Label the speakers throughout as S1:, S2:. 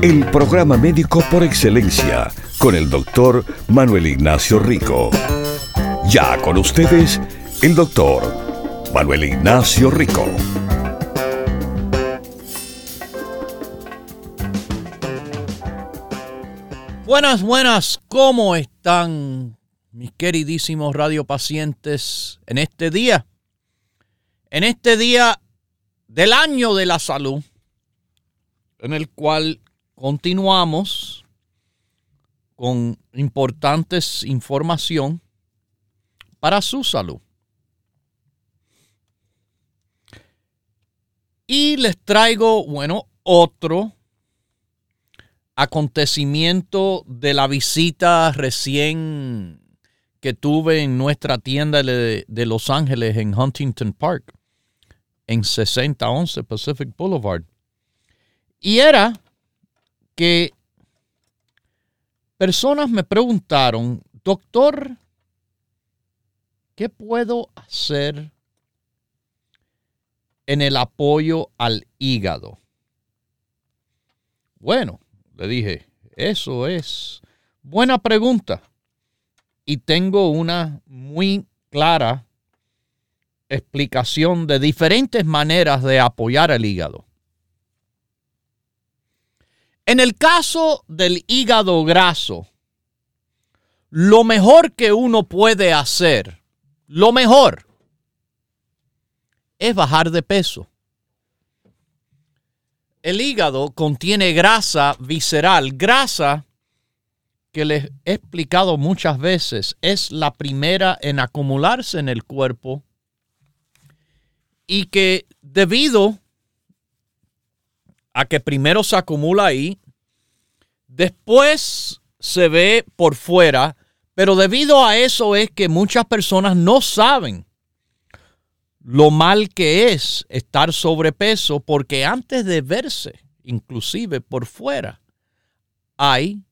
S1: El programa médico por excelencia con el doctor Manuel Ignacio Rico. Ya con ustedes, el doctor Manuel Ignacio Rico.
S2: Buenas, buenas, ¿cómo están mis queridísimos radiopacientes en este día? En este día del año de la salud, en el cual continuamos con importantes información para su salud. Y les traigo, bueno, otro acontecimiento de la visita recién que tuve en nuestra tienda de, Los Ángeles en Huntington Park, en 6011 Pacific Boulevard. Y era que Personas me preguntaron, doctor, ¿qué puedo hacer en el apoyo al hígado? Bueno, le dije, eso es buena pregunta. Y tengo una muy clara explicación de diferentes maneras de apoyar al hígado. En el caso del hígado graso, lo mejor que uno puede hacer, lo mejor, es bajar de peso. El hígado contiene grasa visceral, grasa que les he explicado muchas veces, es la primera en acumularse en el cuerpo y que debido a que primero se acumula ahí, después se ve por fuera, pero debido a eso es que muchas personas no saben lo mal que es estar sobrepeso porque antes de verse, inclusive por fuera, hay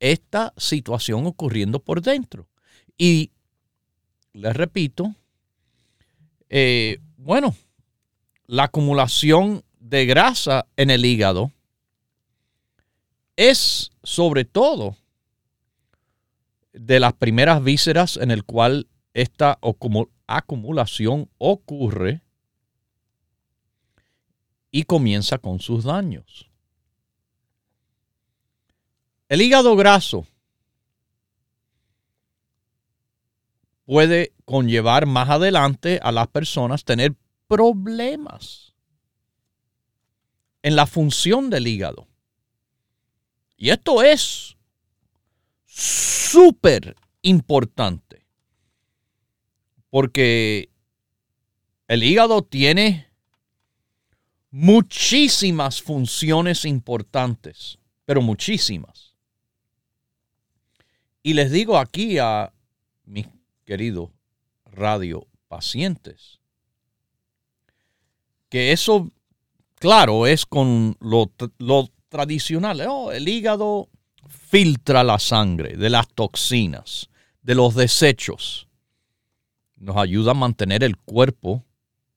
S2: esta situación ocurriendo por dentro. Y les repito, eh, bueno, la acumulación de grasa en el hígado es sobre todo de las primeras vísceras en el cual esta acumulación ocurre y comienza con sus daños. El hígado graso puede conllevar más adelante a las personas tener problemas en la función del hígado. Y esto es súper importante porque el hígado tiene muchísimas funciones importantes, pero muchísimas. Y les digo aquí a mis queridos radio pacientes que eso claro, es con lo, tradicional. El hígado filtra la sangre de las toxinas, de los desechos. Nos ayuda a mantener el cuerpo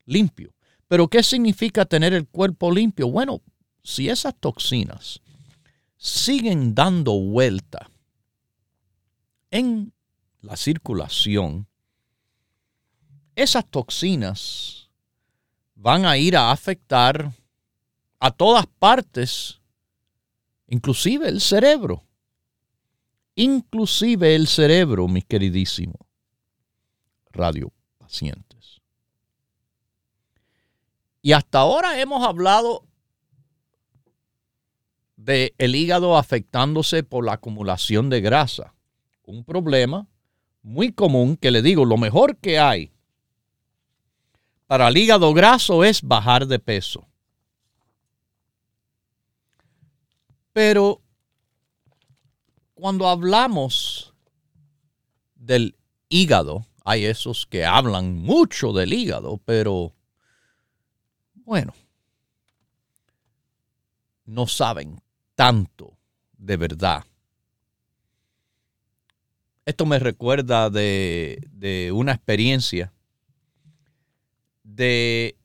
S2: limpio. Pero ¿qué significa tener el cuerpo limpio? Bueno, si esas toxinas siguen dando vuelta en la circulación, esas toxinas van a ir a afectar a todas partes, inclusive el cerebro. Inclusive el cerebro, mis queridísimos radio pacientes. Y hasta ahora hemos hablado de el hígado afectándose por la acumulación de grasa. Un problema muy común que le digo, lo mejor que hay para el hígado graso es bajar de peso. Pero cuando hablamos del hígado, hay esos que hablan mucho del hígado, pero bueno, no saben tanto de verdad. Esto me recuerda de, una experiencia de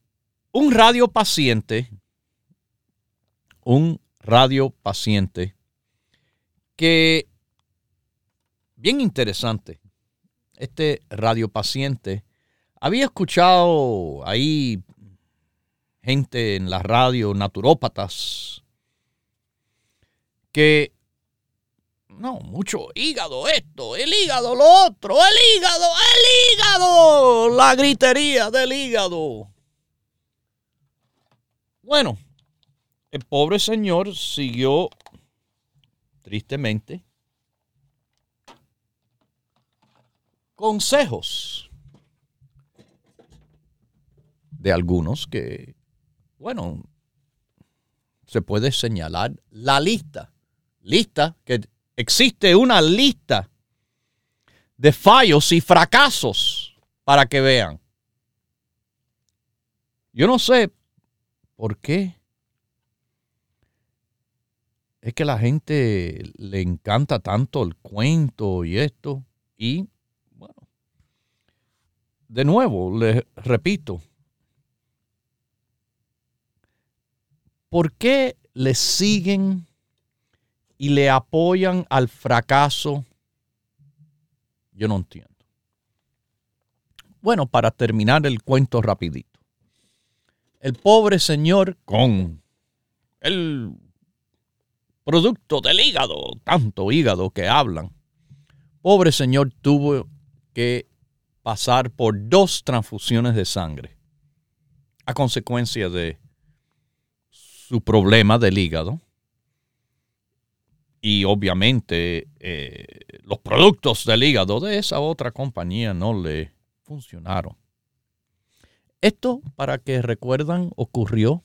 S2: un radio paciente, un radio paciente que, bien interesante, este radiopaciente había escuchado ahí gente en la radio, naturópatas, que no, mucho hígado esto, el hígado lo otro, el hígado, el hígado, la gritería del hígado. Bueno, el pobre señor siguió tristemente consejos de algunos que, bueno, se puede señalar la lista. Lista, que existe una lista de fallos y fracasos para que vean. Yo no sé por qué. Es que la gente le encanta tanto el cuento y esto. Y de nuevo, les repito, ¿por qué le siguen y le apoyan al fracaso? Yo no entiendo. Bueno, para terminar el cuento rapidito. El pobre señor con el producto del hígado, tanto hígado que hablan, pobre señor tuvo que pasar por dos transfusiones de sangre a consecuencia de su problema del hígado. Y obviamente eh, los productos del hígado de esa otra compañía no le funcionaron. Esto, para que recuerdan, ocurrió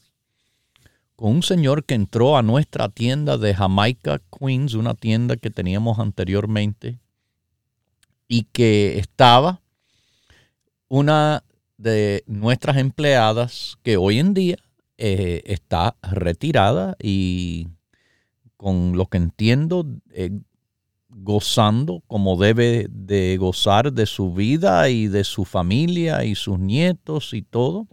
S2: con un señor que entró a nuestra tienda de Jamaica Queens, una tienda que teníamos anteriormente, y que estaba una de nuestras empleadas que hoy en día eh, está retirada y con lo que entiendo, eh, gozando como debe de gozar de su vida y de su familia y sus nietos y todo.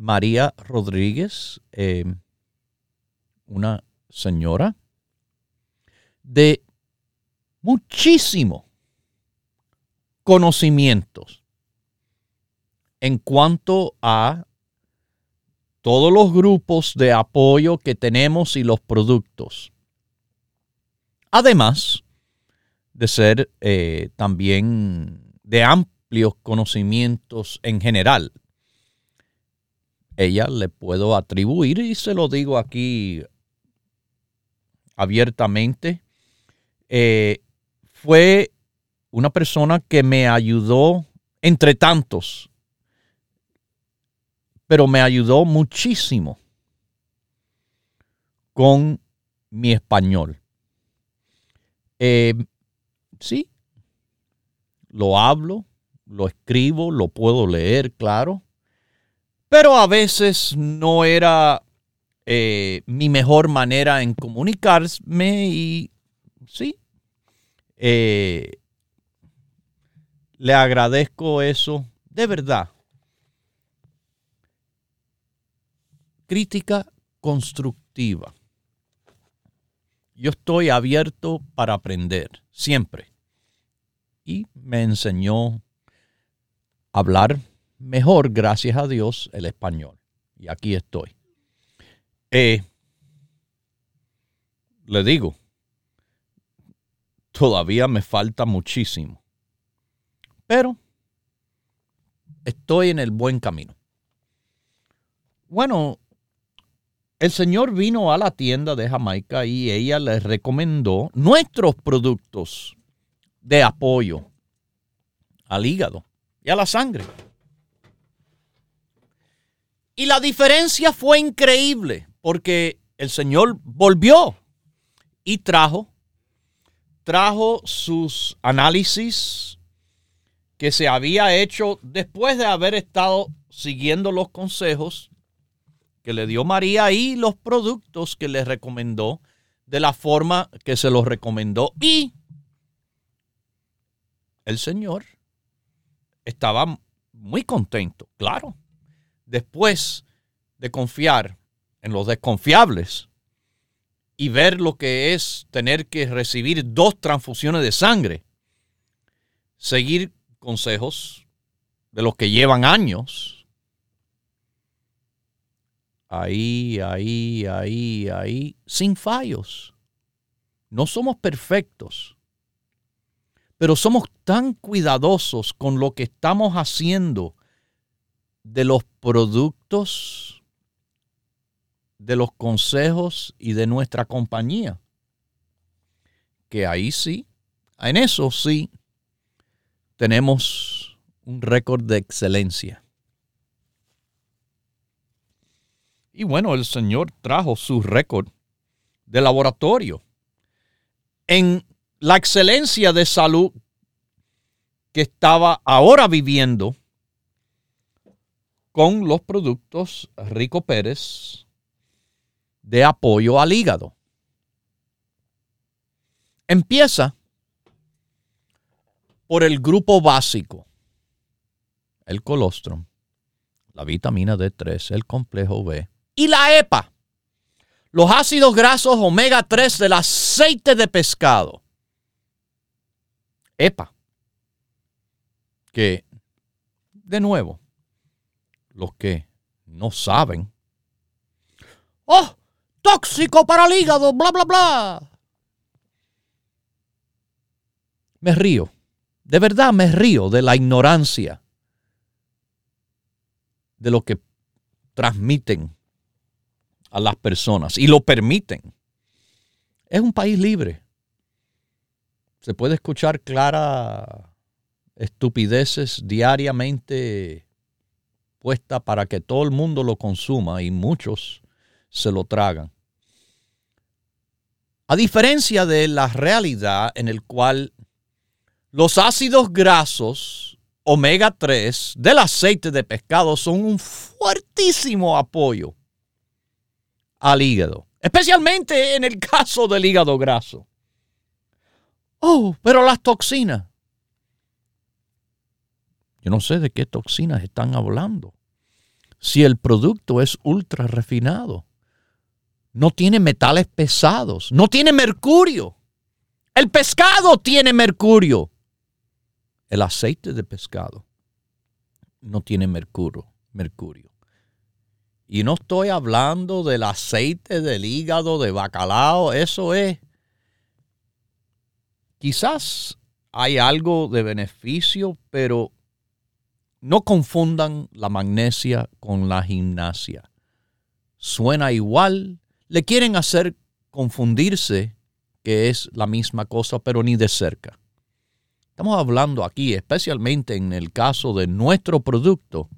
S2: María Rodríguez, eh, una señora de muchísimo conocimientos en cuanto a todos los grupos de apoyo que tenemos y los productos. Además de ser eh, también de amplios conocimientos en general. Ella le puedo atribuir, y se lo digo aquí abiertamente, eh, fue una persona que me ayudó entre tantos pero me ayudó muchísimo con mi español. Eh, sí, lo hablo, lo escribo, lo puedo leer, claro, pero a veces no era eh, mi mejor manera en comunicarme y sí, eh, le agradezco eso de verdad crítica constructiva. Yo estoy abierto para aprender, siempre. Y me enseñó a hablar mejor, gracias a Dios, el español. Y aquí estoy. Eh, le digo, todavía me falta muchísimo. Pero estoy en el buen camino. Bueno, el señor vino a la tienda de Jamaica y ella le recomendó nuestros productos de apoyo al hígado y a la sangre. Y la diferencia fue increíble porque el Señor volvió y trajo trajo sus análisis que se había hecho después de haber estado siguiendo los consejos que le dio María y los productos que le recomendó de la forma que se los recomendó. Y el Señor estaba muy contento, claro. Después de confiar en los desconfiables y ver lo que es tener que recibir dos transfusiones de sangre, seguir consejos de los que llevan años. Ahí, ahí, ahí, ahí, sin fallos. No somos perfectos, pero somos tan cuidadosos con lo que estamos haciendo de los productos, de los consejos y de nuestra compañía, que ahí sí, en eso sí, tenemos un récord de excelencia. Y bueno, el Señor trajo su récord de laboratorio en la excelencia de salud que estaba ahora viviendo con los productos Rico Pérez de apoyo al hígado. Empieza por el grupo básico, el colostrum, la vitamina D3, el complejo B y la EPA, los ácidos grasos omega 3 del aceite de pescado. EPA, que de nuevo, los que no saben, ¡oh! Tóxico para el hígado, bla, bla, bla. Me río de verdad me río de la ignorancia de lo que transmiten a las personas y lo permiten. Es un país libre. Se puede escuchar clara estupideces diariamente para que todo el mundo lo consuma y muchos se lo tragan. A diferencia de la realidad en el cual los ácidos grasos omega 3 del aceite de pescado son un fuertísimo apoyo al hígado, especialmente en el caso del hígado graso. Oh, pero las toxinas. Yo no sé de qué toxinas están hablando. Si el producto es ultra refinado, no tiene metales pesados, no tiene mercurio. El pescado tiene mercurio. El aceite de pescado no tiene mercurio, mercurio. Y no estoy hablando del aceite del hígado de bacalao, eso es. Quizás hay algo de beneficio, pero no confundan la magnesia con la gimnasia. Suena igual, le quieren hacer confundirse que es la misma cosa, pero ni de cerca. Estamos hablando aquí, especialmente en el caso de nuestro producto,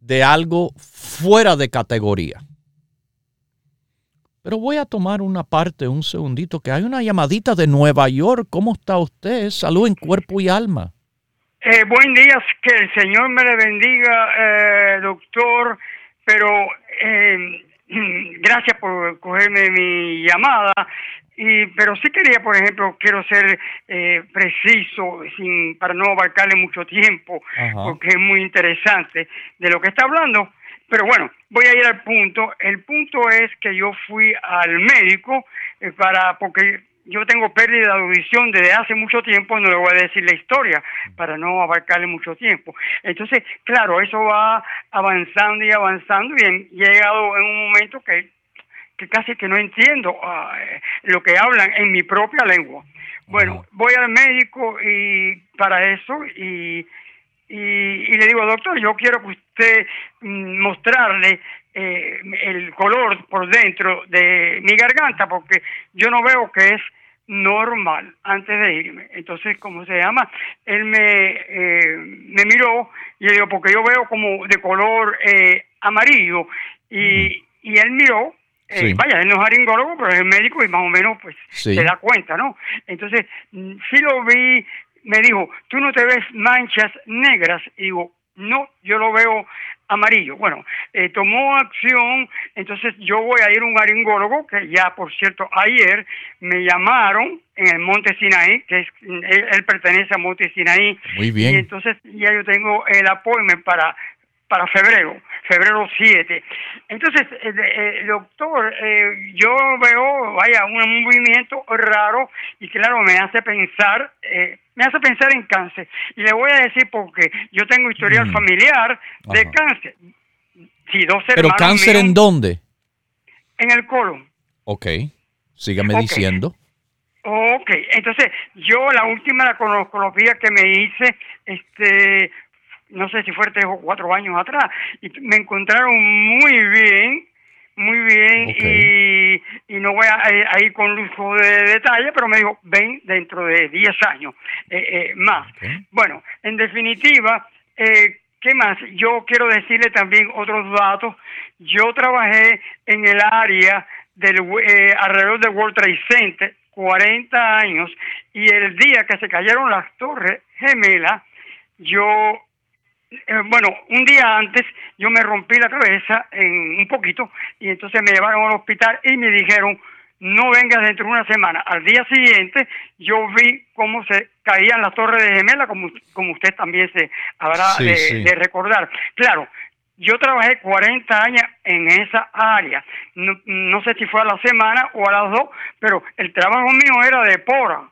S2: de algo fuera de categoría. Pero voy a tomar una parte, un segundito, que hay una llamadita de Nueva York. ¿Cómo está usted? Salud en cuerpo y alma.
S3: Eh, buen día, que el Señor me le bendiga, eh, doctor, pero eh, gracias por cogerme mi llamada. Y, pero sí quería, por ejemplo, quiero ser eh, preciso, sin para no abarcarle mucho tiempo, porque es muy interesante de lo que está hablando. Pero bueno, voy a ir al punto. El punto es que yo fui al médico eh, para, porque yo tengo pérdida de audición desde hace mucho tiempo, no le voy a decir la historia para no abarcarle mucho tiempo. Entonces, claro, eso va avanzando y avanzando y he llegado en un momento que que casi que no entiendo ah, lo que hablan en mi propia lengua. Bueno, voy al médico y para eso y, y, le digo, doctor, yo quiero que usted mm, mostrarle eh, el color por dentro de mi garganta porque yo no veo que es normal antes de irme. Entonces, ¿cómo se llama? Él me, eh, me miró y le digo, porque yo veo como de color eh, amarillo y, y él miró Eh, vaya, él no es aringólogo, pero es médico y más o menos pues
S2: Sí.
S3: se da cuenta, ¿no? Entonces, mm, sí lo vi, me dijo, tú no te ves manchas negras. Y digo, no, yo lo veo amarillo. Bueno, eh, tomó acción, entonces yo voy a ir a un aringólogo, que ya, por cierto, ayer me llamaron en el Monte Sinaí, que es, él, él pertenece a Monte Sinaí.
S2: Muy bien.
S3: Y entonces ya yo tengo el appointment para para febrero, febrero 7. Entonces, eh, eh, doctor, eh, yo veo, vaya, un movimiento raro y claro, me hace pensar, eh, me hace pensar en cáncer. Y le voy a decir porque yo tengo historial
S2: Mm.
S3: familiar de
S2: Ajá.
S3: cáncer. Sí, dos
S2: Pero cáncer
S3: míos
S2: en dónde?
S3: en el colon.
S2: Ok, sígame
S3: Ok.
S2: diciendo.
S3: Ok, entonces yo la última colonoscopia que me hice, este, no sé si fue tres o cuatro años atrás, y me encontraron muy bien, muy bien, y, y no voy a, ir con lujo de detalle, pero me dijo, ven dentro de 10 años eh, eh, más. Bueno, en definitiva, eh, ¿qué más? Yo quiero decirle también otros datos. Yo trabajé en el área del eh, alrededor del World Trade Center 40 años y el día que se cayeron las torres gemelas, yo eh, bueno, un día antes yo me rompí la cabeza en un poquito y entonces me llevaron al hospital y me dijeron no vengas dentro de una semana. Al día siguiente yo vi cómo se caían las torres de gemela, como, como usted también se habrá
S2: Sí,
S3: de,
S2: sí.
S3: de recordar. Claro, yo trabajé 40 años en esa área. No, no sé si fue a la semana o a las dos, pero el trabajo mío era de pora.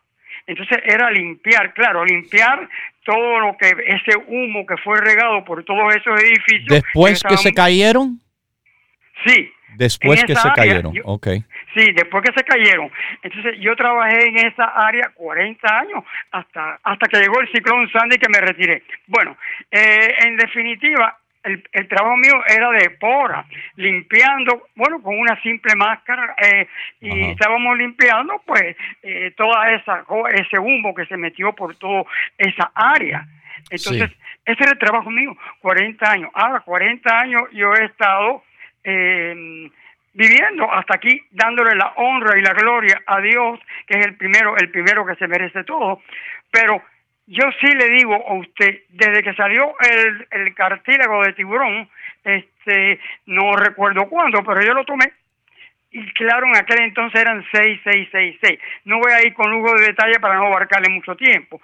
S3: Entonces era limpiar, claro, limpiar todo lo que, ese humo que fue regado por todos esos edificios.
S2: Después que se cayeron,
S3: Sí,
S2: después que se
S3: área,
S2: cayeron.
S3: yo-
S2: Ok.
S3: Sí, después que se cayeron. Entonces yo trabajé en esa área 40 años hasta hasta que llegó el ciclón Sandy que me retiré. Bueno, eh, en definitiva, el, el trabajo mío era de pora, limpiando, bueno, con una simple máscara eh, y
S2: Ajá.
S3: estábamos limpiando pues eh, toda esa ese humo que se metió por toda esa área. Entonces,
S2: Sí.
S3: ese era el trabajo mío, 40 años. Ahora, 40 años yo he estado eh, viviendo hasta aquí, dándole la honra y la gloria a Dios, que es el primero, el primero que se merece todo. Pero yo sí le digo a usted, desde que salió el, el cartílago de tiburón, este, no recuerdo cuándo, pero yo lo tomé. Y claro, en aquel entonces eran 6, 6, 6, 6. No voy a ir con lujo de detalle para no abarcarle mucho tiempo.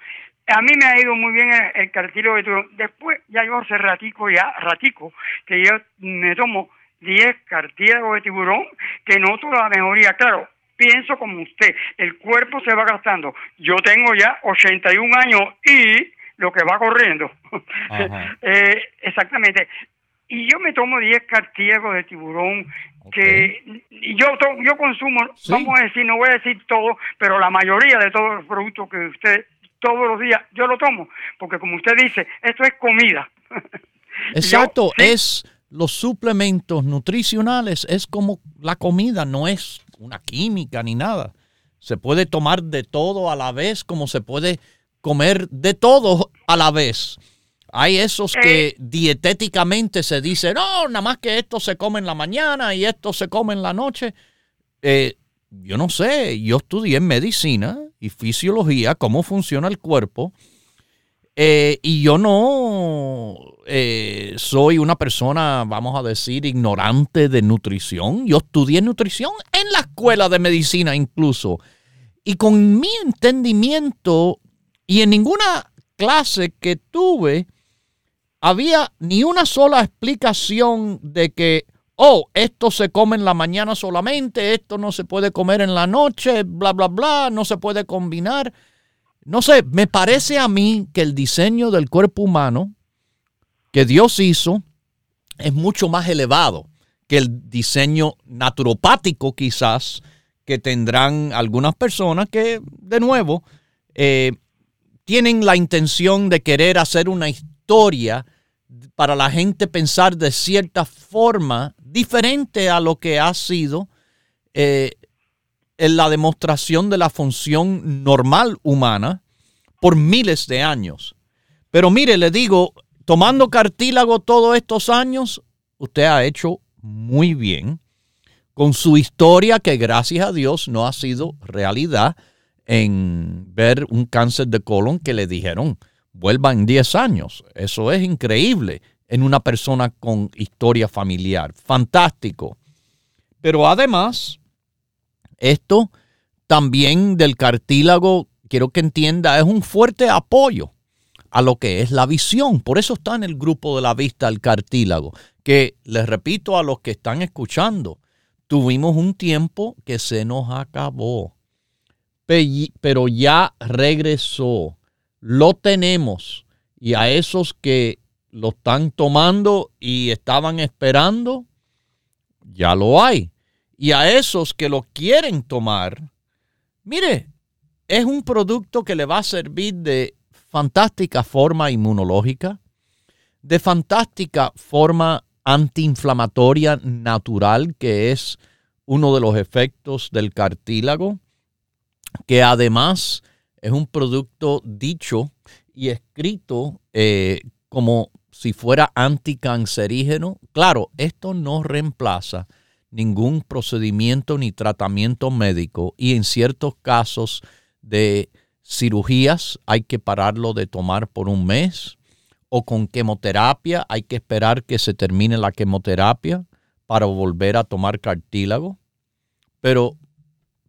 S3: A mí me ha ido muy bien el, cartílago de tiburón. Después, ya yo hace ratico, ya ratico, que yo me tomo 10 cartílagos de tiburón, que noto la mejoría. Claro, pienso como usted, el cuerpo se va gastando. Yo tengo ya 81 años y lo que va corriendo. Eh, exactamente. Y yo me tomo 10 cartílagos de tiburón que yo yo consumo,
S2: Sí.
S3: vamos a decir, no voy a decir todo, pero la mayoría de todos los productos que usted todos los días yo lo tomo, porque como usted dice, esto es comida.
S2: Exacto,
S3: Yo, sí,
S2: es los suplementos nutricionales, es como la comida, no es una química ni nada. Se puede tomar de todo a la vez, como se puede comer de todo a la vez. Hay esos que dietéticamente se dice, no, nada más que esto se come en la mañana y esto se come en la noche. Eh, yo no sé, yo estudié medicina y fisiología, cómo funciona el cuerpo. Eh, y yo no eh, soy una persona, vamos a decir, ignorante de nutrición. Yo estudié nutrición en la escuela de medicina incluso. Y con mi entendimiento y en ninguna clase que tuve, había ni una sola explicación de que, oh, esto se come en la mañana solamente, esto no se puede comer en la noche, bla, bla, bla, no se puede combinar. No sé, me parece a mí que el diseño del cuerpo humano que Dios hizo es mucho más elevado que el diseño naturopático quizás que tendrán algunas personas que, de nuevo, eh, tienen la intención de querer hacer una historia para la gente pensar de cierta forma diferente a lo que ha sido eh, en la demostración de la función normal humana por miles de años. Pero mire, le digo, tomando cartílago todos estos años, usted ha hecho muy bien. con su historia que gracias a Dios no ha sido realidad en ver un cáncer de colon que le dijeron vuelva en 10 años. Eso es increíble en una persona con historia familiar. Fantástico. Pero además, esto también del cartílago, quiero que entienda, es un fuerte apoyo a lo que es la visión. Por eso está en el grupo de la vista el cartílago, que les repito a los que están escuchando, tuvimos un tiempo que se nos acabó, pero ya regresó, lo tenemos y a esos que lo están tomando y estaban esperando, ya lo hay. Y a esos que lo quieren tomar, mire, es un producto que le va a servir de fantástica forma inmunológica, de fantástica forma antiinflamatoria natural, que es uno de los efectos del cartílago, que además es un producto dicho y escrito eh, como si fuera anticancerígeno. Claro, esto no reemplaza ningún procedimiento ni tratamiento médico y en ciertos casos de cirugías hay que pararlo de tomar por un mes o con quimioterapia hay que esperar que se termine la quimioterapia para volver a tomar cartílago. Pero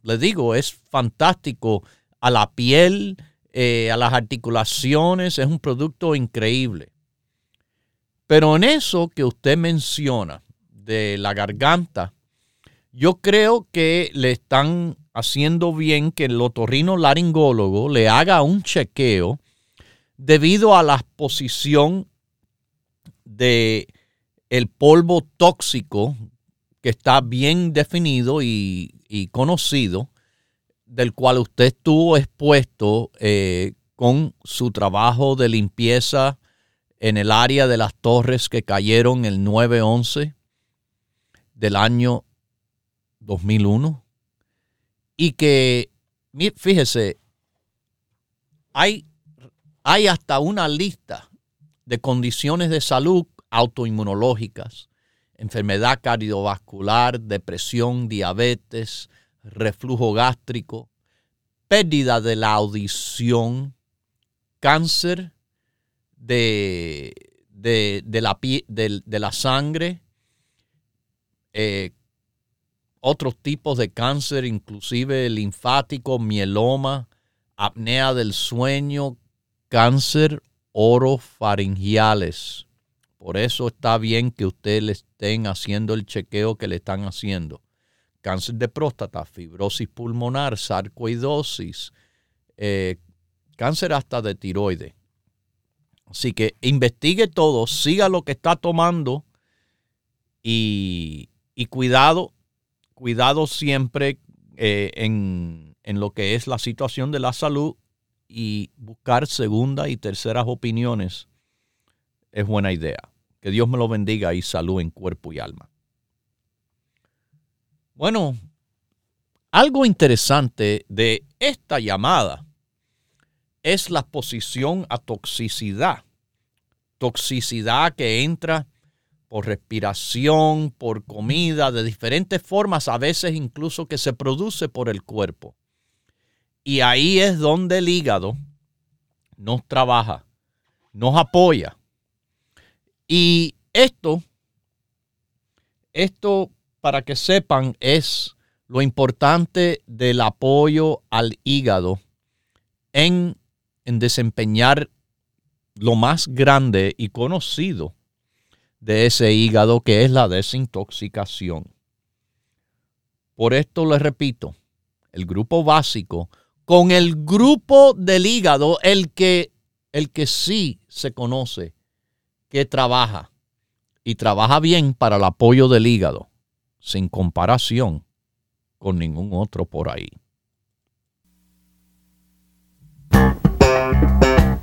S2: le digo, es fantástico a la piel, eh, a las articulaciones, es un producto increíble. Pero en eso que usted menciona de la garganta, yo creo que le están haciendo bien que el otorrino laringólogo le haga un chequeo debido a la exposición de el polvo tóxico que está bien definido y, conocido, del cual usted estuvo expuesto eh, con su trabajo de limpieza en el área de las torres que cayeron el 9-11 del año 2001 y que, fíjese, hay, hay hasta una lista de condiciones de salud autoinmunológicas, enfermedad cardiovascular, depresión, diabetes, reflujo gástrico, pérdida de la audición, cáncer de, de, la, de, la sangre, eh, otros tipos de cáncer, inclusive linfático, mieloma, apnea del sueño, cáncer orofaringiales. Por eso está bien que usted le estén haciendo el chequeo que le están haciendo. Cáncer de próstata, fibrosis pulmonar, sarcoidosis, eh, cáncer hasta de tiroides. Así que investigue todo, siga lo que está tomando y cuidado cuidado siempre eh, en, lo que es la situación de la salud y buscar segunda y terceras opiniones es buena idea. Que Dios me lo bendiga y salud en cuerpo y alma. Bueno, algo interesante de esta llamada es la exposición a toxicidad. Toxicidad que entra por respiración, por comida, de diferentes formas, a veces incluso que se produce por el cuerpo. Y ahí es donde el hígado nos trabaja, nos apoya. Y esto, esto para que sepan es lo importante del apoyo al hígado en, en desempeñar lo más grande y conocido de ese hígado que es la desintoxicación. Por esto les repito, el grupo básico con el grupo del hígado, el que, el que sí se conoce, que trabaja y trabaja bien para el apoyo del hígado, sin comparación con ningún otro por ahí.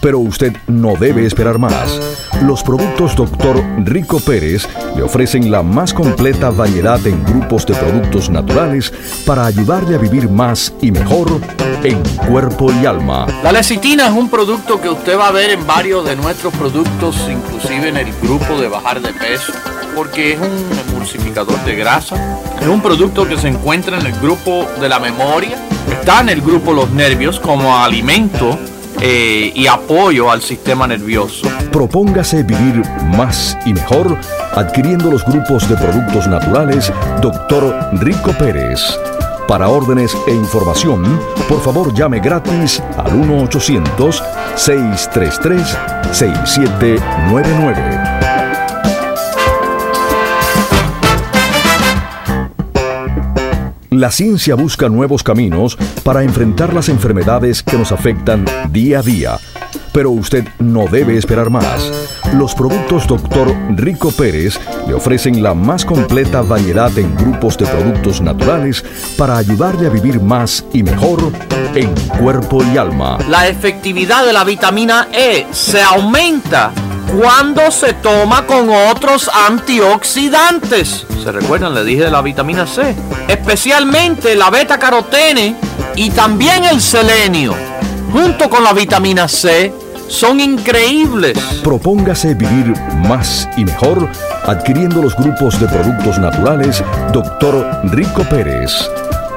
S4: pero usted no debe esperar más. Los productos Dr. Rico Pérez le ofrecen la más completa variedad en grupos de productos naturales para ayudarle a vivir más y mejor en cuerpo y alma.
S2: La lecitina es un producto que usted va a ver en varios de nuestros productos, inclusive en el grupo de bajar de peso, porque es un emulsificador de grasa. Es un producto que se encuentra en el grupo de la memoria, está en el grupo los nervios como alimento eh, y apoyo al sistema nervioso.
S4: Propóngase vivir más y mejor adquiriendo los grupos de productos naturales Dr. Rico Pérez. Para órdenes e información, por favor llame gratis al 1-800-633-6799. La ciencia busca nuevos caminos para enfrentar las enfermedades que nos afectan día a día. Pero usted no debe esperar más. Los productos Dr. Rico Pérez le ofrecen la más completa variedad en grupos de productos naturales para ayudarle a vivir más y mejor en cuerpo y alma.
S2: La efectividad de la vitamina E se aumenta cuando se toma con otros antioxidantes. ¿Se recuerdan? Le dije de la vitamina C. Especialmente la beta carotene y también el selenio. Junto con la vitamina C son increíbles.
S4: Propóngase vivir más y mejor adquiriendo los grupos de productos naturales Dr. Rico Pérez.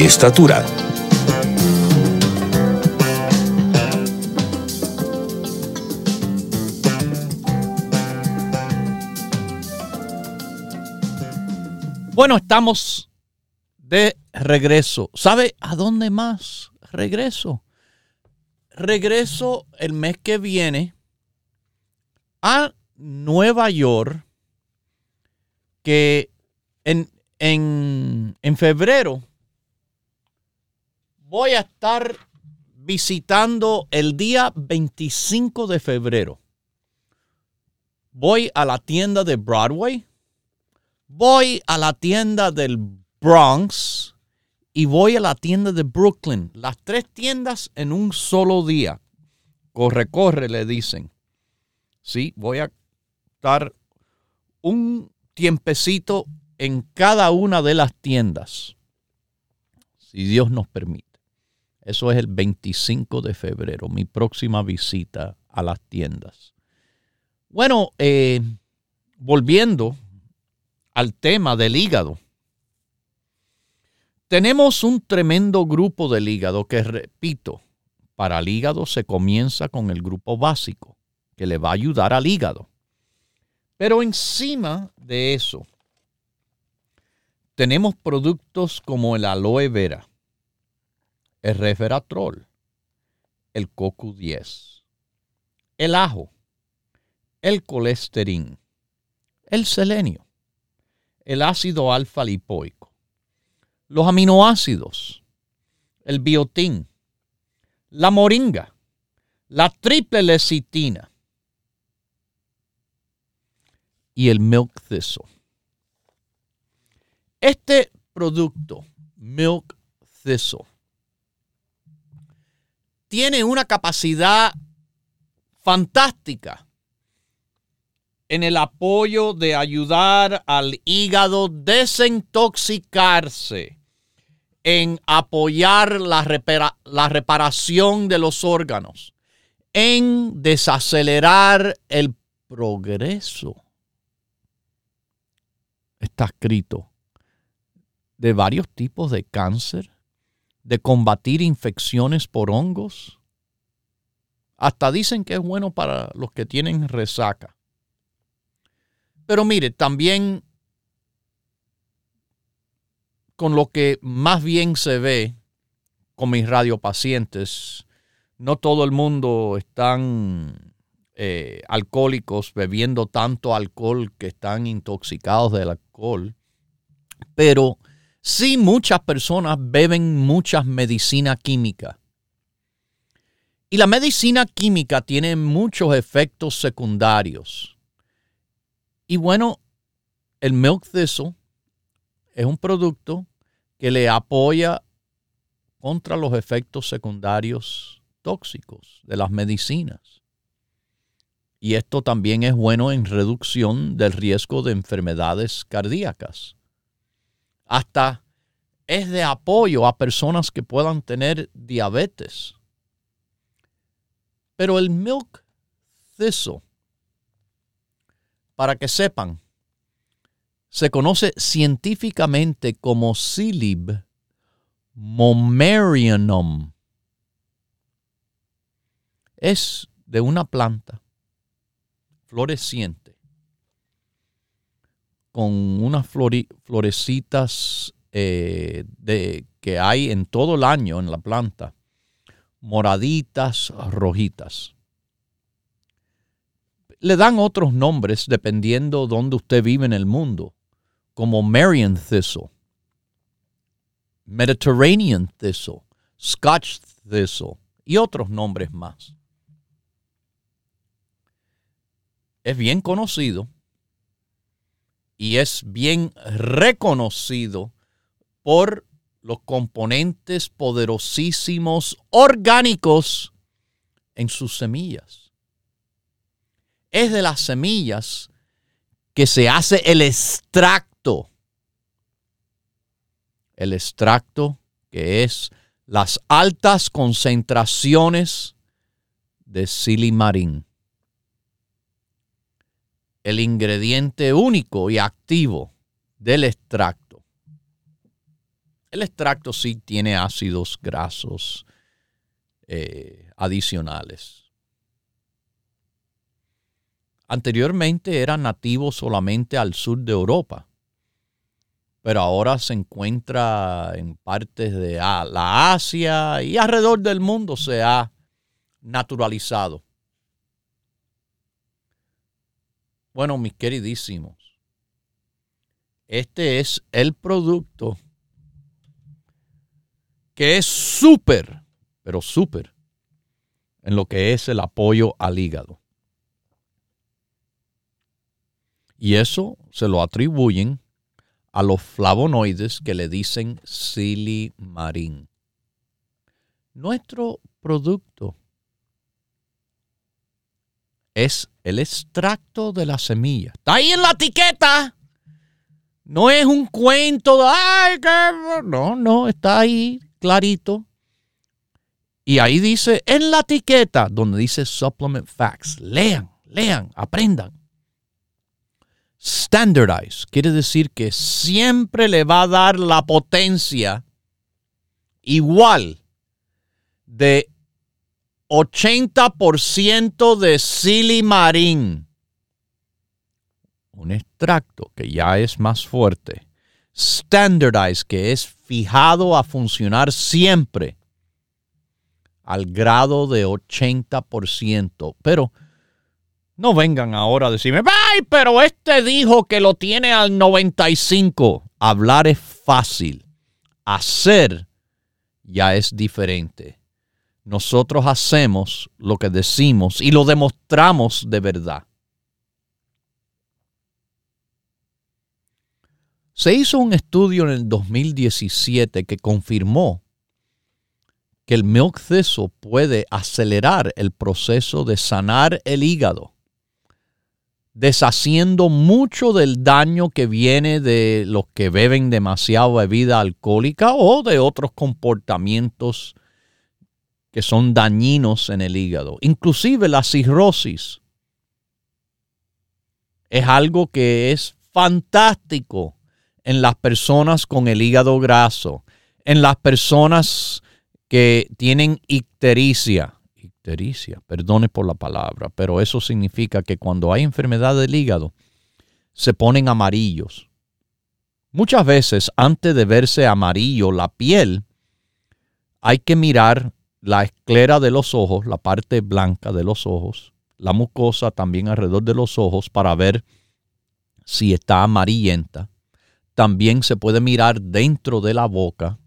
S1: estatura.
S2: Bueno, estamos de regreso. ¿Sabe a dónde más regreso? Regreso el mes que viene a Nueva York, que en, en febrero voy a estar visitando el día 25 de febrero. Voy a la tienda de Broadway voy a la tienda del Bronx y voy a la tienda de Brooklyn. Las tres tiendas en un solo día. Corre, corre, le dicen. Sí, voy a estar un tiempecito en cada una de las tiendas. Si Dios nos permite. Eso es el 25 de febrero, mi próxima visita a las tiendas. Bueno, eh, volviendo al tema del hígado. Tenemos un tremendo grupo del hígado que, repito, para el hígado se comienza con el grupo básico, que le va a ayudar al hígado. Pero encima de eso, tenemos productos como el aloe vera, el resveratrol, el CoQ10, el ajo, el colesterol, el selenio el ácido alfa lipoico, los aminoácidos, el biotín, la moringa, la triple lecitina y el milk thistle. Este producto, milk thistle, tiene una capacidad fantástica en el apoyo de ayudar al hígado desintoxicarse, en apoyar la, la reparación de los órganos, en desacelerar el progreso. Está escrito de varios tipos de cáncer, de combatir infecciones por hongos. Hasta dicen que es bueno para los que tienen resaca. Pero mire, también con lo que más bien se ve con mis radiopacientes, no todo el mundo están eh, alcohólicos bebiendo tanto alcohol que están intoxicados del alcohol, pero sí muchas personas beben muchas medicina química. Y la medicina química tiene muchos efectos secundarios. Y bueno, el Milk Thistle es un producto que le apoya contra los efectos secundarios tóxicos de las medicinas. Y esto también es bueno en reducción del riesgo de enfermedades cardíacas. Hasta es de apoyo a personas que puedan tener diabetes. Pero el milk thistle para que sepan, se conoce científicamente como Silib momerianum. Es de una planta floreciente con unas florecitas eh, que hay en todo el año en la planta, moraditas, rojitas. Le dan otros nombres dependiendo dónde usted vive en el mundo, como Marian Thistle, Mediterranean Thistle, Scotch Thistle y otros nombres más. Es bien conocido y es bien reconocido por los componentes poderosísimos orgánicos en sus semillas es de las semillas que se hace el extracto el extracto, que es las altas concentraciones de silimarín. El ingrediente único y activo del extracto. El extracto sí tiene ácidos grasos eh, adicionales. Anteriormente era nativo solamente al sur de Europa, pero ahora se encuentra en partes de la Asia y alrededor del mundo se ha naturalizado. Bueno, mis queridísimos, este es el producto que es súper, pero súper, en lo que es el apoyo al hígado. Y eso se lo atribuyen a los flavonoides que le dicen silimarín. Nuestro producto es el extracto de la semilla. Está ahí en la etiqueta. No es un cuento de, ay, no, no, está ahí clarito. Y ahí dice en la etiqueta, donde dice supplement facts. Lean, lean, aprendan standardize. Quiere decir que siempre le va a dar la potencia igual de 80% de silimarín. Un extracto que ya es más fuerte. Standardize, que es fijado a funcionar siempre al grado de 80%. Pero no vengan ahora a decirme, ¡ay! Pero este dijo que lo tiene al 95. Hablar es fácil. Hacer ya es diferente. Nosotros hacemos lo que decimos y lo demostramos de verdad. Se hizo un estudio en el 2017 que confirmó que el milk puede acelerar el proceso de sanar el hígado deshaciendo mucho del daño que viene de los que beben demasiada bebida alcohólica o de otros comportamientos que son dañinos en el hígado. Inclusive la cirrosis es algo que es fantástico en las personas con el hígado graso, en las personas que tienen ictericia, perdone por la palabra, pero eso significa que cuando hay enfermedad del hígado, se ponen amarillos. Muchas veces, antes de verse amarillo la piel, hay que mirar la esclera de los ojos, la parte blanca de los ojos, la mucosa también alrededor de los ojos para ver si está amarillenta. También se puede mirar dentro de la boca,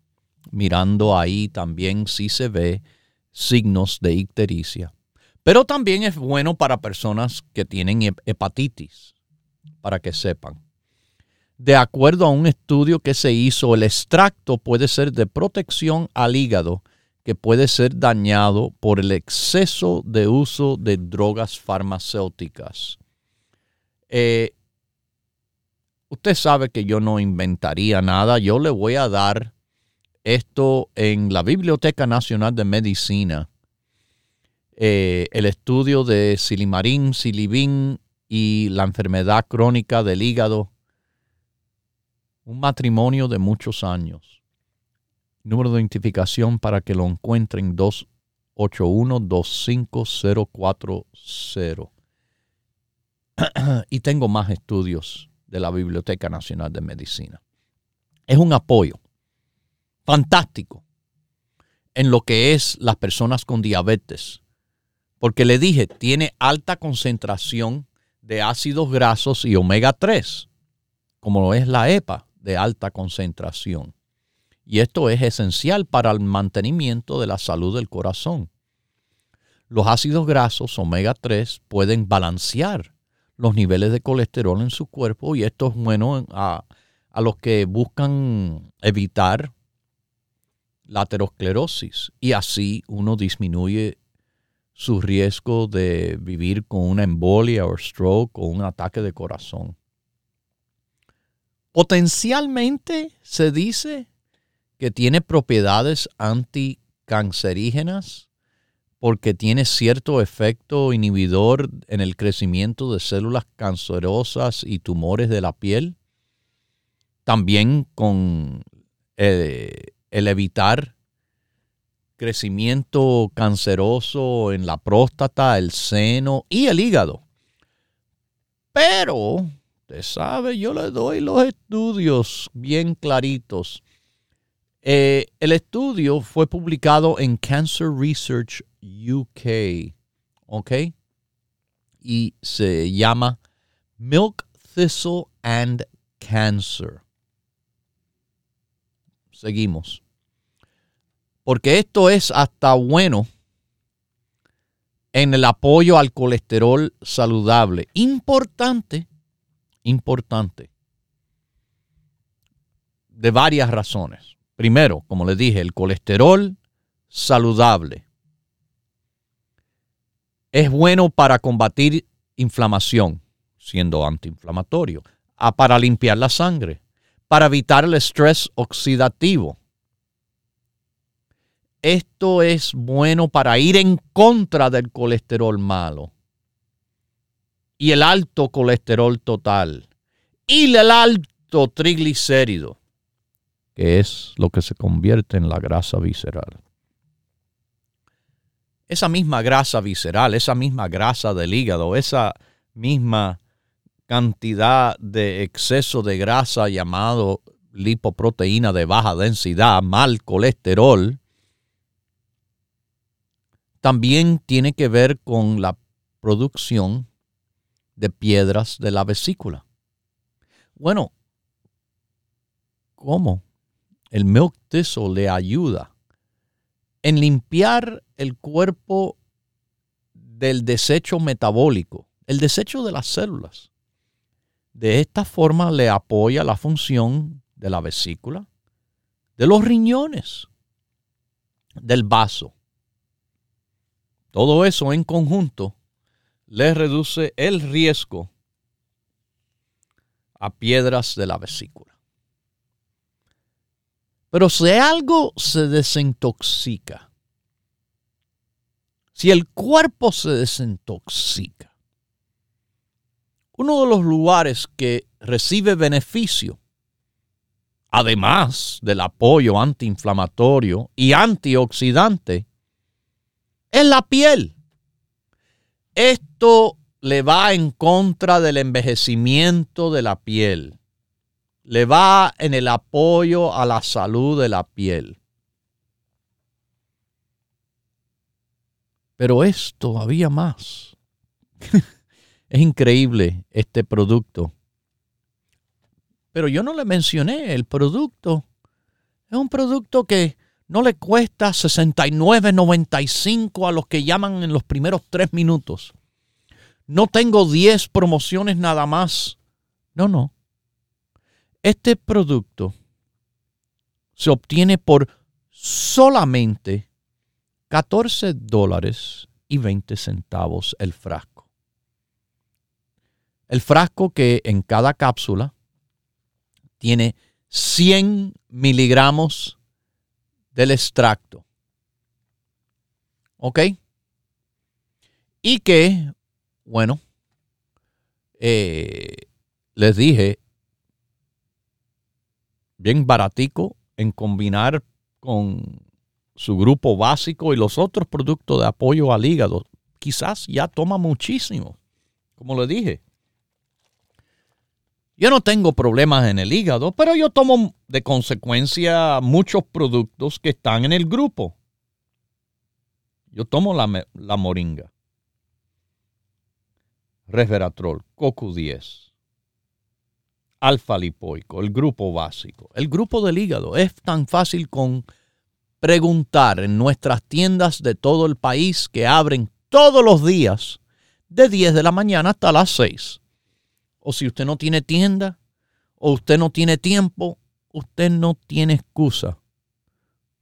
S2: mirando ahí también si se ve signos de ictericia. Pero también es bueno para personas que tienen hepatitis, para que sepan. De acuerdo a un estudio que se hizo, el extracto puede ser de protección al hígado que puede ser dañado por el exceso de uso de drogas farmacéuticas. Eh, usted sabe que yo no inventaría nada, yo le voy a dar esto en la Biblioteca Nacional de Medicina, eh, el estudio de silimarín, silibín y la enfermedad crónica del hígado, un matrimonio de muchos años. Número de identificación para que lo encuentren 281-25040. y tengo más estudios de la Biblioteca Nacional de Medicina. Es un apoyo fantástico en lo que es las personas con diabetes. Porque le dije, tiene alta concentración de ácidos grasos y omega 3, como es la EPA de alta concentración. Y esto es esencial para el mantenimiento de la salud del corazón. Los ácidos grasos omega 3 pueden balancear los niveles de colesterol en su cuerpo y esto es bueno a, a los que buscan evitar la aterosclerosis y así uno disminuye su riesgo de vivir con una embolia o stroke o un ataque de corazón. Potencialmente se dice que tiene propiedades anticancerígenas porque tiene cierto efecto inhibidor en el crecimiento de células cancerosas y tumores de la piel. También con eh, el evitar crecimiento canceroso en la próstata, el seno y el hígado. Pero, usted sabe, yo le doy los estudios bien claritos. Eh, el estudio fue publicado en Cancer Research UK, ¿ok? Y se llama Milk Thistle and Cancer. Seguimos. Porque esto es hasta bueno en el apoyo al colesterol saludable. Importante, importante. De varias razones. Primero, como les dije, el colesterol saludable es bueno para combatir inflamación, siendo antiinflamatorio, para limpiar la sangre, para evitar el estrés oxidativo. Esto es bueno para ir en contra del colesterol malo y el alto colesterol total y el alto triglicérido, que es lo que se convierte en la grasa visceral esa misma grasa visceral, esa misma grasa del hígado, esa misma cantidad de exceso de grasa llamado lipoproteína de baja densidad, mal colesterol, también tiene que ver con la producción de piedras de la vesícula. Bueno, ¿cómo? El milk le ayuda en limpiar el cuerpo del desecho metabólico, el desecho de las células. De esta forma le apoya la función de la vesícula, de los riñones, del vaso. Todo eso en conjunto le reduce el riesgo a piedras de la vesícula. Pero si algo se desintoxica, si el cuerpo se desintoxica, uno de los lugares que recibe beneficio, además del apoyo antiinflamatorio y antioxidante, es la piel. Esto le va en contra del envejecimiento de la piel le va en el apoyo a la salud de la piel. Pero es todavía más. es increíble este producto. Pero yo no le mencioné el producto. Es un producto que no le cuesta 69.95 a los que llaman en los primeros tres minutos. No tengo 10 promociones nada más. No, no. Este producto se obtiene por solamente 14 dólares y 20 centavos el frasco. El frasco que en cada cápsula tiene 100 miligramos del extracto. ¿Ok? Y que, bueno, eh, les dije, bien baratico en combinar con su grupo básico y los otros productos de apoyo al hígado. Quizás ya toma muchísimo, como le dije. Yo no tengo problemas en el hígado, pero yo tomo de consecuencia muchos productos que están en el grupo. Yo tomo la, la moringa, resveratrol, CoQ10, alfa lipoico, el grupo básico, el grupo del hígado. Es tan fácil con preguntar en nuestras tiendas de todo el país que abren todos los días de 10 de la mañana hasta las 6. O si usted no tiene tienda o usted no tiene tiempo, usted no tiene excusa.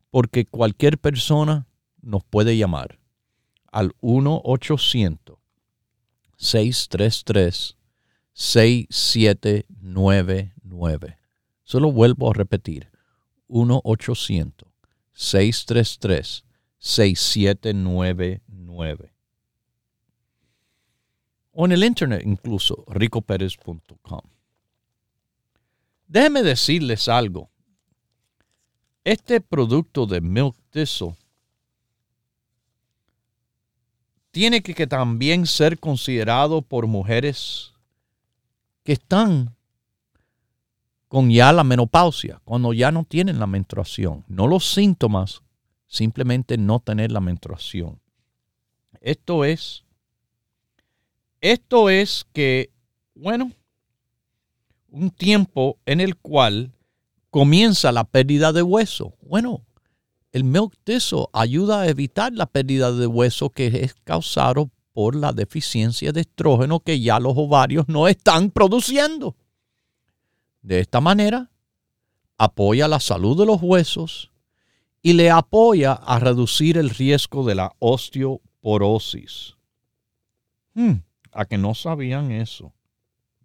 S2: Porque cualquier persona nos puede llamar al 1-800-633 6799. Solo vuelvo a repetir. 1-800-633-6799. O en el internet incluso, ricoperez.com. Déjenme decirles algo. Este producto de Milk Thistle tiene que también ser considerado por mujeres que están con ya la menopausia, cuando ya no tienen la menstruación. No los síntomas, simplemente no tener la menstruación. Esto es, esto es que, bueno, un tiempo en el cual comienza la pérdida de hueso. Bueno, el milk ayuda a evitar la pérdida de hueso que es causado por la deficiencia de estrógeno que ya los ovarios no están produciendo. De esta manera, apoya la salud de los huesos y le apoya a reducir el riesgo de la osteoporosis. Hmm, a que no sabían eso,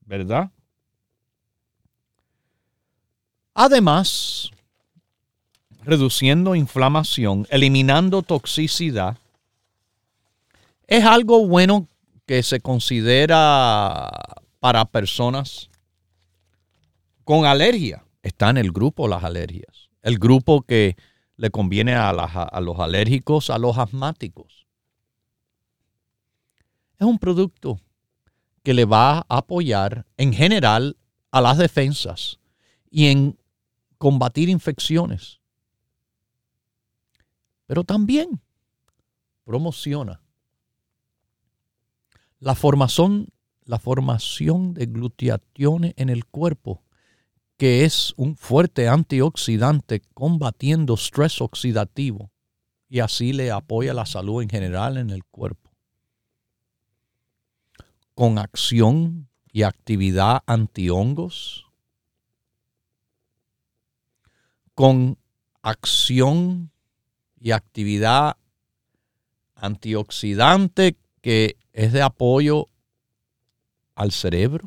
S2: ¿verdad? Además, reduciendo inflamación, eliminando toxicidad, es algo bueno que se considera para personas con alergia. Está en el grupo las alergias. El grupo que le conviene a, a los alérgicos, a los asmáticos. Es un producto que le va a apoyar en general a las defensas y en combatir infecciones. Pero también promociona la formación, la formación de glutationes en el cuerpo que es un fuerte antioxidante combatiendo estrés oxidativo y así le apoya la salud en general en el cuerpo. Con acción y actividad antihongos, con acción y actividad antioxidante que es de apoyo al cerebro,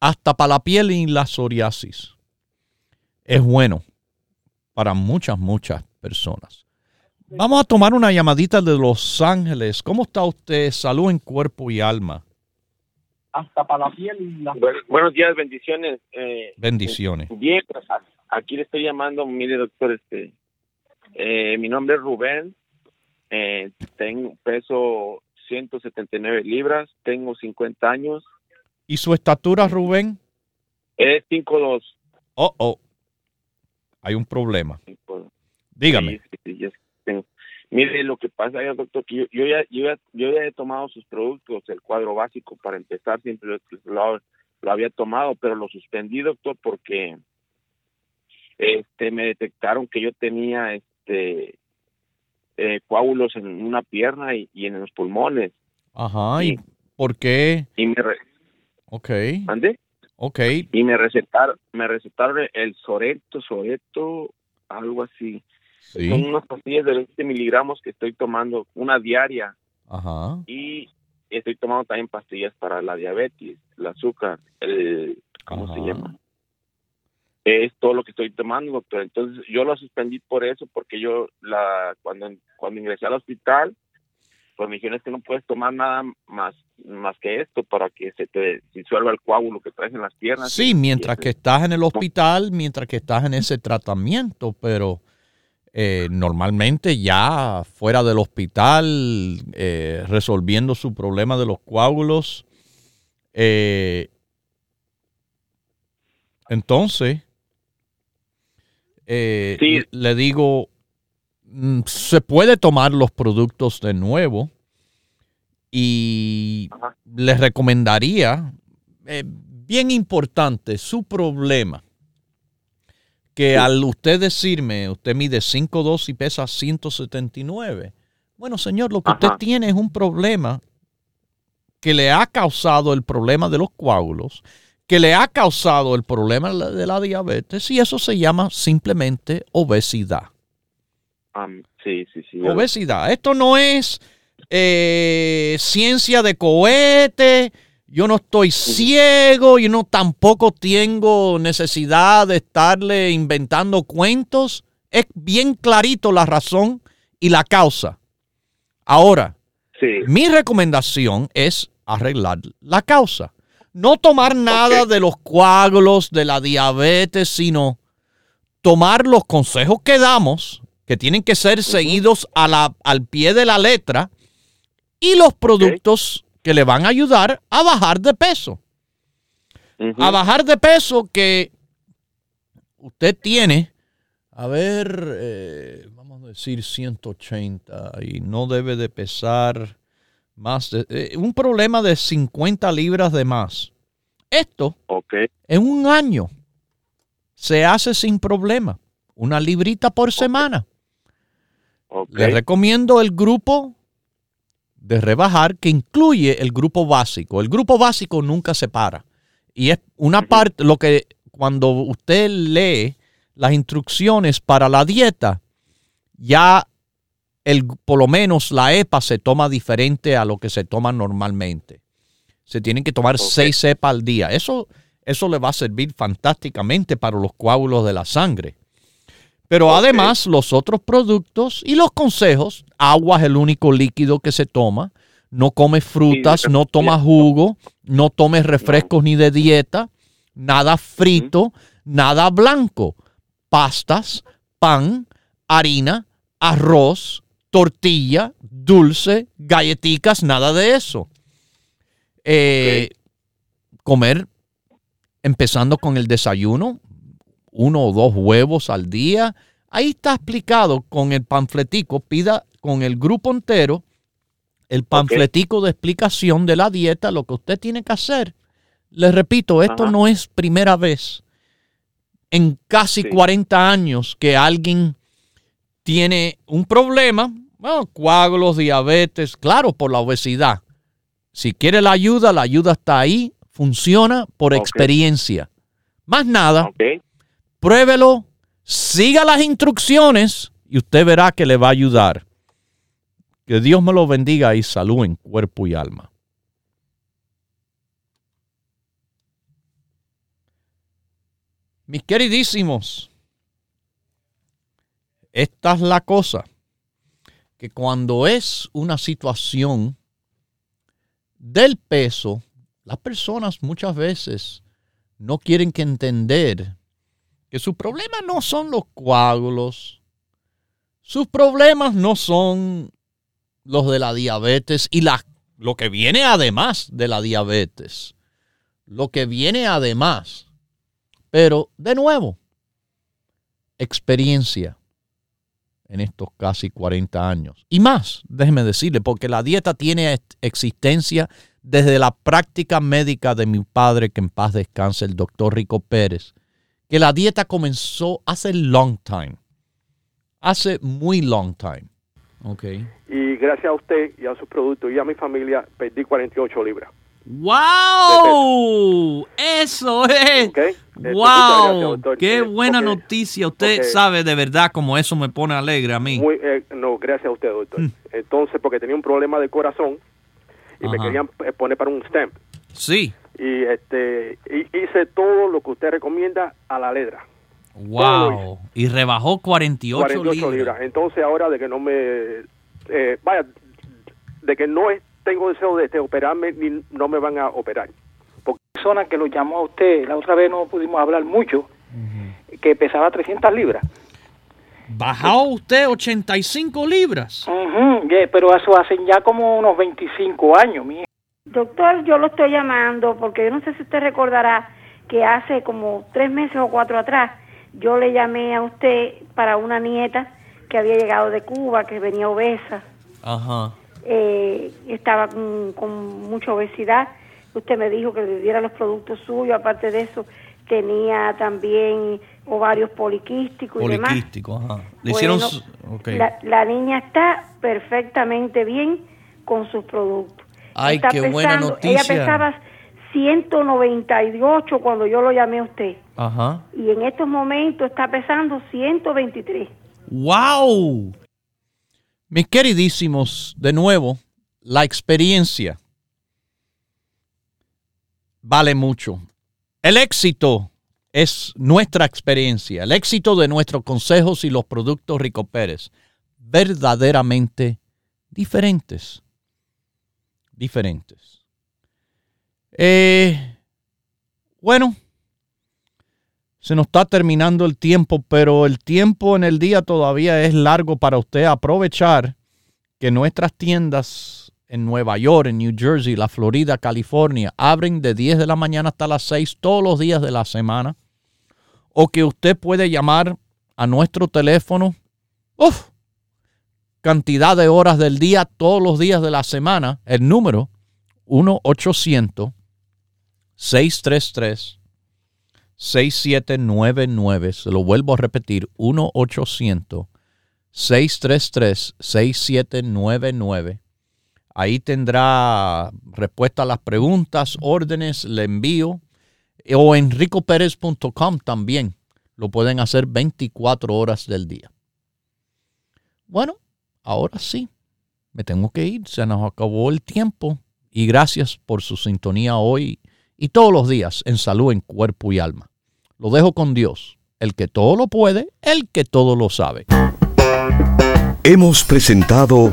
S2: hasta para la piel y la psoriasis. Es bueno para muchas, muchas personas. Vamos a tomar una llamadita de Los Ángeles. ¿Cómo está usted? Salud en cuerpo y alma.
S5: Hasta para la piel y la...
S6: buenos días, bendiciones. Eh,
S2: bendiciones.
S6: bien, pues, aquí le estoy llamando, mire doctor, este, eh, mi nombre es Rubén, eh, tengo peso 179 libras, tengo 50 años,
S2: ¿Y su estatura, Rubén?
S6: Es 5'2".
S2: Oh, oh. Hay un problema. Dígame.
S6: Mire, lo que pasa, doctor, que yo, ya, yo, ya, he tomado sus productos, el cuadro básico, para empezar, siempre lo, había tomado, pero lo suspendí, doctor, porque este me detectaron que yo tenía este eh, coágulos en una pierna y, en los pulmones.
S2: Ajá, ¿y, por qué?
S6: Y me,
S2: Ok.
S6: ¿Ande?
S2: Ok.
S6: Y me recetaron, me recetaron el Soreto, Soreto, algo así. Son unas pastillas de 20 miligramos que estoy tomando, una diaria.
S2: Ajá.
S6: Y estoy tomando también pastillas para la diabetes, el azúcar, el, ¿cómo se llama? Es todo lo que estoy tomando, doctor. Entonces yo lo suspendí por eso, porque yo la cuando cuando ingresé al hospital pues me dijeron es que no puedes tomar nada más más que esto para que se te disuelva el coágulo que traes en las piernas.
S2: Sí, mientras que estás en el hospital, mientras que estás en ese tratamiento, pero eh, normalmente ya fuera del hospital, eh, resolviendo su problema de los coágulos, eh, entonces, le digo, Mm, se puede tomar los productos de nuevo y les recomendaría, eh, bien importante, su problema, que al usted decirme, usted mide 5'2 y pesa 179, bueno señor, lo que usted tiene es un problema que le ha causado el problema de los coágulos, que le ha causado el problema de la diabetes y eso se llama simplemente obesidad
S6: sí, sí, sí.
S2: Obesidad. Esto no es eh, ciencia de cohete, yo no estoy ciego, yo no tampoco tengo necesidad de estarle inventando cuentos. Es bien clarito la razón y la causa. Ahora,
S6: Sí.
S2: mi recomendación es arreglar la causa. No tomar nada de los coágulos, de la diabetes, sino tomar los consejos que damos, que tienen que ser seguidos a la- al pie de la letra, y los productos que le van a ayudar a bajar de peso. A bajar de peso que usted tiene, a ver, eh, vamos a decir 180 y no debe de pesar más de eh, un problema de 50 libras de más. Esto en un año se hace sin problema. Una librita por semana.
S6: Ok.
S2: Le recomiendo el grupo de rebajar que incluye el grupo básico. El grupo básico nunca se para. Y es una parte, lo que cuando usted lee las instrucciones para la dieta, ya el, por lo menos la EPA se toma diferente a lo que se toma normalmente. Se tienen que tomar seis EPA al día. Eso, eso le va a servir fantásticamente para los coágulos de la sangre. Pero además, los otros productos y los consejos, agua es el único líquido que se toma. No comes frutas,
S6: Sí,
S2: no tomas jugo, no tomes refrescos ni de dieta, nada frito, nada blanco, pastas, pan, harina, arroz, tortilla, dulce, galletitas, nada de eso. Eh, Comer, empezando con el desayuno, uno o dos huevos al día. Ahí está explicado con el panfletico. Pida con el grupo entero el panfletico de explicación de la dieta, lo que usted tiene que hacer. Les repito, esto
S6: Ajá.
S2: no es primera vez en casi
S6: Sí.
S2: 40 años que alguien tiene un problema, bueno, coágulos, diabetes, claro, por la obesidad. Si quiere la ayuda, la ayuda está ahí, funciona por experiencia. Más nada, pruébelo, siga las instrucciones y usted verá que le va a ayudar. Que Dios me lo bendiga y salud en cuerpo y alma. Mis queridísimos, esta es la cosa, que cuando es una situación del peso, las personas muchas veces no quieren que entender que sus problemas no son los coágulos, sus problemas no son los de la diabetes y la, lo que viene además de la diabetes, lo que viene además. Pero de nuevo, experiencia en estos casi 40 años. Y más, déjeme decirle, porque la dieta tiene ex- existencia desde la práctica médica de mi padre, que en paz descanse, el doctor Rico Pérez, que la dieta comenzó hace long time. Hace muy long time. Ok.
S7: Y gracias a usted y a sus productos y a mi familia perdí 48 libras.
S2: ¡Wow! Eso es.
S7: ¿ok? Muchas
S2: ¡Wow!
S7: gracias.
S2: ¡Qué
S7: Eh,
S2: buena noticia! Usted sabe de verdad cómo eso me pone alegre a mí.
S7: Muy, eh, no, gracias a usted, doctor.
S2: Mm.
S7: Entonces, porque tenía un problema de corazón y me querían eh, poner para un stamp.
S2: Sí.
S7: Y este y hice todo lo que usted recomienda a la letra.
S2: ¡Wow! Y rebajó 48,
S7: 48
S2: libras.
S7: libras. Entonces, ahora de que no me. eh, vaya, de que no tengo deseo de este, operarme ni no me van a operar.
S8: Persona que lo llamó a usted, la otra vez no pudimos hablar mucho, que pesaba 300 libras.
S2: Bajó usted 85 libras.
S8: Ujú, yeah, pero eso hacen ya como unos 25 años, mi
S9: Doctor, yo lo estoy llamando porque yo no sé si usted recordará que hace como tres meses o cuatro atrás yo le llamé a usted para una nieta que había llegado de Cuba, que venía obesa,
S2: Ajá.
S9: eh, estaba con, con mucha obesidad. Usted me dijo que le diera los productos suyos, aparte de eso tenía también ovarios poliquísticos y demás.
S2: Poliquístico, ajá. Le
S9: Bueno,
S2: hicieron.
S9: la, la niña está perfectamente bien con sus productos.
S2: Ay,
S9: Está
S2: qué buena
S9: pesando-
S2: noticia.
S9: Ella pesaba 198 cuando yo lo llamé a usted.
S2: Ajá.
S9: Y en estos momentos está pesando 123.
S2: ¡Wow! Mis queridísimos, de nuevo, la experiencia. Vale mucho. El éxito es nuestra experiencia, el éxito de nuestros consejos y los productos Rico Pérez, verdaderamente diferentes. Diferentes. Eh, bueno, se nos está terminando el tiempo, pero el tiempo en el día todavía es largo para usted aprovechar que nuestras tiendas en Nueva York, en New Jersey, la Florida, California, abren de 10 de la mañana hasta las 6 todos los días de la semana. O que usted puede llamar a nuestro teléfono, uf, cantidad de horas del día, todos los días de la semana, el número 1-800-633. 6799, se lo vuelvo a repetir, 1-800-633-6799. Ahí tendrá respuesta a las preguntas, órdenes, le envío. O en ricopérez.com también. Lo pueden hacer 24 horas del día. Bueno, ahora sí, me tengo que ir. Se nos acabó el tiempo. Y gracias por su sintonía hoy y todos los días en salud en cuerpo y alma. Lo dejo con Dios, el que todo lo puede, el que todo lo sabe.
S1: Hemos presentado